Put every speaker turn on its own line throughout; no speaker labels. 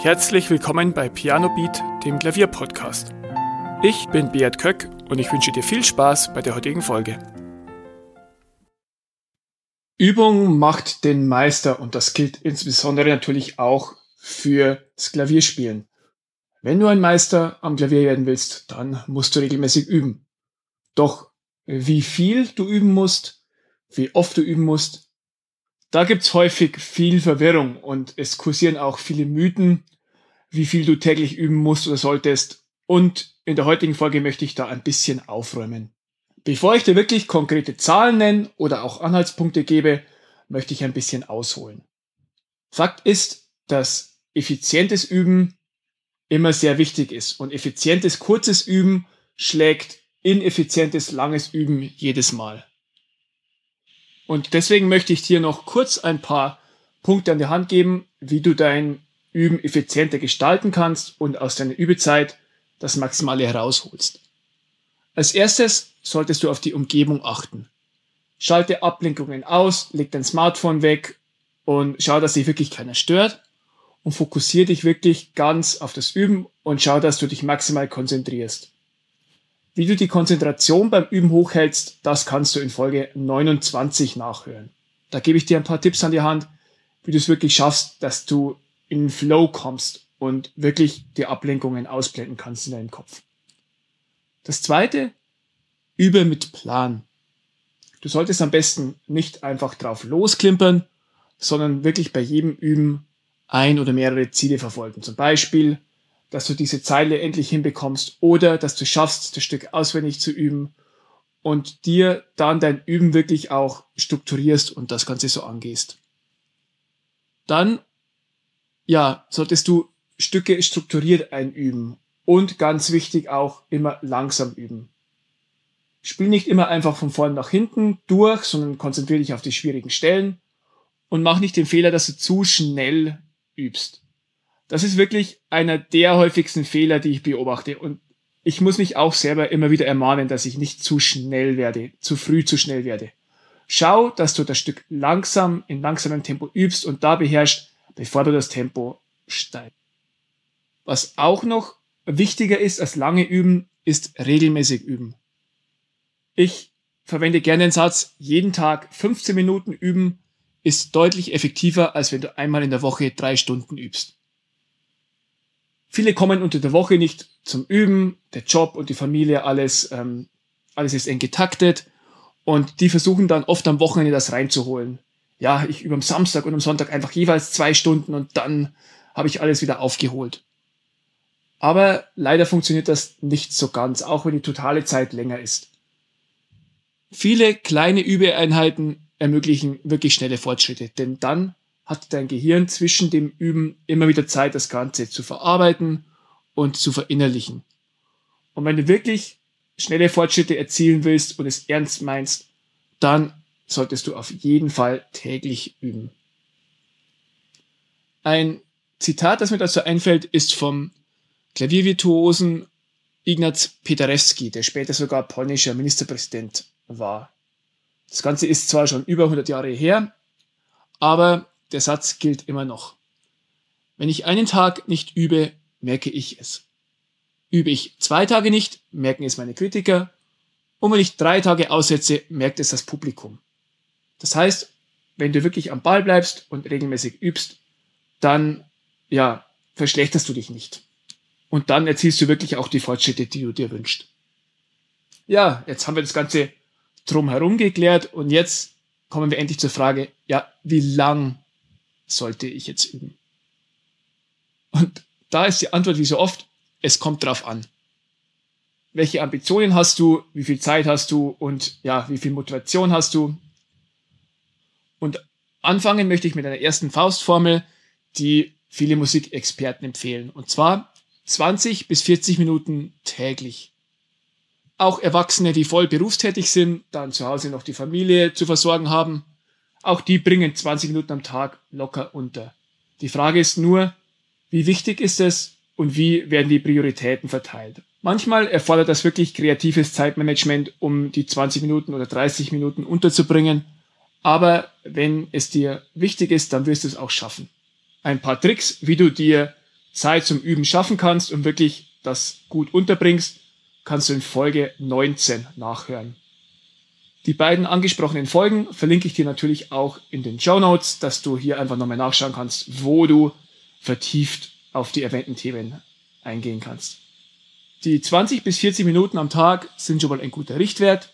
Herzlich willkommen bei Piano Beat, dem Klavierpodcast. Ich bin Beat Köck und ich wünsche dir viel Spaß bei der heutigen Folge. Übung macht den Meister und das gilt insbesondere natürlich auch für das Klavierspielen. Wenn du ein Meister am Klavier werden willst, dann musst du regelmäßig üben. Doch wie viel du üben musst, wie oft du üben musst, da gibt's häufig viel Verwirrung und es kursieren auch viele Mythen, wie viel du täglich üben musst oder solltest. Und in der heutigen Folge möchte ich da ein bisschen aufräumen. Bevor ich dir wirklich konkrete Zahlen nenne oder auch Anhaltspunkte gebe, möchte ich ein bisschen ausholen. Fakt ist, dass effizientes Üben immer sehr wichtig ist und effizientes kurzes Üben schlägt ineffizientes langes Üben jedes Mal. Und deswegen möchte ich dir noch kurz ein paar Punkte an die Hand geben, wie du dein Üben effizienter gestalten kannst und aus deiner Übezeit das Maximale herausholst. Als erstes solltest du auf die Umgebung achten. Schalte Ablenkungen aus, leg dein Smartphone weg und schau, dass sich wirklich keiner stört und fokussiere dich wirklich ganz auf das Üben und schau, dass du dich maximal konzentrierst. Wie du die Konzentration beim Üben hochhältst, das kannst du in Folge 29 nachhören. Da gebe ich dir ein paar Tipps an die Hand, wie du es wirklich schaffst, dass du in Flow kommst und wirklich die Ablenkungen ausblenden kannst in deinem Kopf. Das zweite, übe mit Plan. Du solltest am besten nicht einfach drauf losklimpern, sondern wirklich bei jedem Üben ein oder mehrere Ziele verfolgen. Zum Beispiel dass du diese Zeile endlich hinbekommst oder dass du schaffst, das Stück auswendig zu üben und dir dann dein Üben wirklich auch strukturierst und das Ganze so angehst. Dann, ja, solltest du Stücke strukturiert einüben und ganz wichtig auch immer langsam üben. Spiel nicht immer einfach von vorn nach hinten durch, sondern konzentriere dich auf die schwierigen Stellen und mach nicht den Fehler, dass du zu schnell übst. Das ist wirklich einer der häufigsten Fehler, die ich beobachte. Und ich muss mich auch selber immer wieder ermahnen, dass ich nicht zu schnell werde, zu früh zu schnell werde. Schau, dass du das Stück langsam in langsamem Tempo übst und da beherrschst, bevor du das Tempo steigst. Was auch noch wichtiger ist als lange üben, ist regelmäßig üben. Ich verwende gerne den Satz, jeden Tag 15 Minuten üben ist deutlich effektiver, als wenn du einmal in der Woche drei Stunden übst. Viele kommen unter der Woche nicht zum Üben, der Job und die Familie, alles, ähm, alles ist eng getaktet und die versuchen dann oft am Wochenende das reinzuholen. Ja, ich übe am Samstag und am Sonntag einfach jeweils zwei Stunden und dann habe ich alles wieder aufgeholt. Aber leider funktioniert das nicht so ganz, auch wenn die totale Zeit länger ist. Viele kleine Übeeinheiten ermöglichen wirklich schnelle Fortschritte, denn dann hat dein Gehirn zwischen dem Üben immer wieder Zeit, das Ganze zu verarbeiten und zu verinnerlichen. Und wenn du wirklich schnelle Fortschritte erzielen willst und es ernst meinst, dann solltest du auf jeden Fall täglich üben. Ein Zitat, das mir dazu einfällt, ist vom Klaviervirtuosen Ignaz Peterewski, der später sogar polnischer Ministerpräsident war. Das Ganze ist zwar schon über 100 Jahre her, aber der Satz gilt immer noch. Wenn ich einen Tag nicht übe, merke ich es. Übe ich zwei Tage nicht, merken es meine Kritiker. Und wenn ich drei Tage aussetze, merkt es das Publikum. Das heißt, wenn du wirklich am Ball bleibst und regelmäßig übst, dann, ja, verschlechterst du dich nicht. Und dann erzielst du wirklich auch die Fortschritte, die du dir wünschst. Ja, jetzt haben wir das Ganze drumherum geklärt und jetzt kommen wir endlich zur Frage, ja, wie lang sollte ich jetzt üben? Und da ist die Antwort wie so oft, es kommt drauf an. Welche Ambitionen hast du, wie viel Zeit hast du und ja, wie viel Motivation hast du? Und anfangen möchte ich mit einer ersten Faustformel, die viele Musikexperten empfehlen. Und zwar 20 bis 40 Minuten täglich. Auch Erwachsene, die voll berufstätig sind, dann zu Hause noch die Familie zu versorgen haben, auch die bringen 20 Minuten am Tag locker unter. Die Frage ist nur, wie wichtig ist es und wie werden die Prioritäten verteilt? Manchmal erfordert das wirklich kreatives Zeitmanagement, um die 20 Minuten oder 30 Minuten unterzubringen. Aber wenn es dir wichtig ist, dann wirst du es auch schaffen. Ein paar Tricks, wie du dir Zeit zum Üben schaffen kannst und wirklich das gut unterbringst, kannst du in Folge 19 nachhören. Die beiden angesprochenen Folgen verlinke ich dir natürlich auch in den Show Notes, dass du hier einfach nochmal nachschauen kannst, wo du vertieft auf die erwähnten Themen eingehen kannst. Die 20 bis 40 Minuten am Tag sind schon mal ein guter Richtwert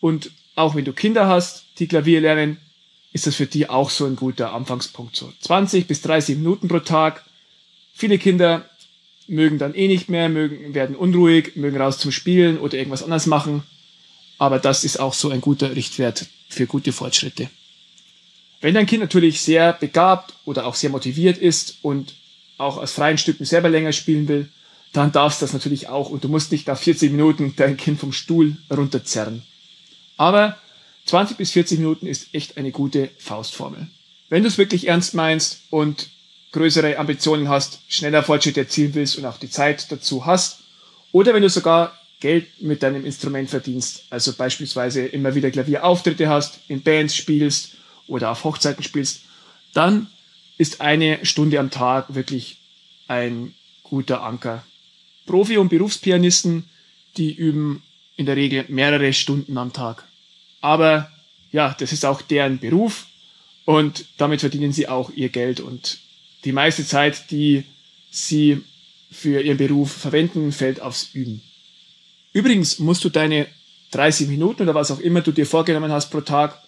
und auch wenn du Kinder hast, die Klavier lernen, ist das für die auch so ein guter Anfangspunkt. So 20 bis 30 Minuten pro Tag. Viele Kinder mögen dann eh nicht mehr, mögen, werden unruhig, mögen raus zum Spielen oder irgendwas anderes machen. Aber das ist auch so ein guter Richtwert für gute Fortschritte. Wenn dein Kind natürlich sehr begabt oder auch sehr motiviert ist und auch aus freien Stücken selber länger spielen will, dann darfst du das natürlich auch und du musst nicht nach 40 Minuten dein Kind vom Stuhl runterzerren. Aber 20 bis 40 Minuten ist echt eine gute Faustformel. Wenn du es wirklich ernst meinst und größere Ambitionen hast, schneller Fortschritte erzielen willst und auch die Zeit dazu hast, oder wenn du sogar Geld mit deinem Instrument verdienst, also beispielsweise immer wieder Klavierauftritte hast, in Bands spielst oder auf Hochzeiten spielst, dann ist eine Stunde am Tag wirklich ein guter Anker. Profi- und Berufspianisten, die üben in der Regel mehrere Stunden am Tag. Aber ja, das ist auch deren Beruf und damit verdienen sie auch ihr Geld und die meiste Zeit, die sie für ihren Beruf verwenden, fällt aufs Üben. Übrigens musst du deine 30 Minuten oder was auch immer du dir vorgenommen hast pro Tag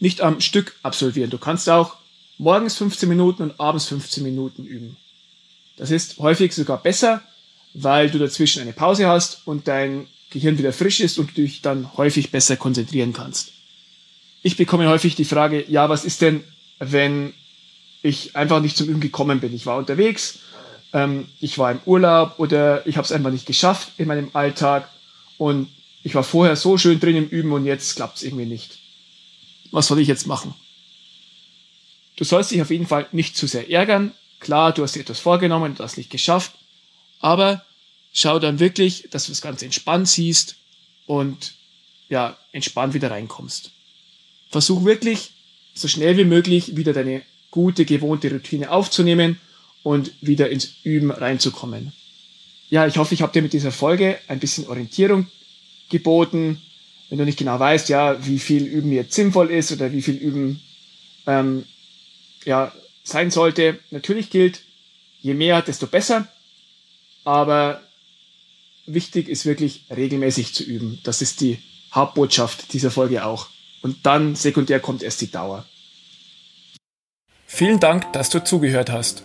nicht am Stück absolvieren. Du kannst auch morgens 15 Minuten und abends 15 Minuten üben. Das ist häufig sogar besser, weil du dazwischen eine Pause hast und dein Gehirn wieder frisch ist und du dich dann häufig besser konzentrieren kannst. Ich bekomme häufig die Frage, ja, was ist denn, wenn ich einfach nicht zum Üben gekommen bin? Ich war unterwegs, ähm, ich war im Urlaub oder ich habe es einfach nicht geschafft in meinem Alltag und ich war vorher so schön drin im Üben und jetzt klappt es irgendwie nicht. Was soll ich jetzt machen? Du sollst dich auf jeden Fall nicht zu sehr ärgern. Klar, du hast dir etwas vorgenommen, du hast nicht geschafft, aber schau dann wirklich, dass du das Ganze entspannt siehst und ja, entspannt wieder reinkommst. Versuch wirklich so schnell wie möglich wieder deine gute, gewohnte Routine aufzunehmen und wieder ins Üben reinzukommen. Ja, ich hoffe, ich habe dir mit dieser Folge ein bisschen Orientierung geboten. Wenn du nicht genau weißt, ja, wie viel Üben jetzt sinnvoll ist oder wie viel Üben ähm, ja, sein sollte, natürlich gilt, je mehr, desto besser. Aber wichtig ist wirklich regelmäßig zu üben. Das ist die Hauptbotschaft dieser Folge auch. Und dann sekundär kommt erst die Dauer. Vielen Dank, dass du zugehört hast.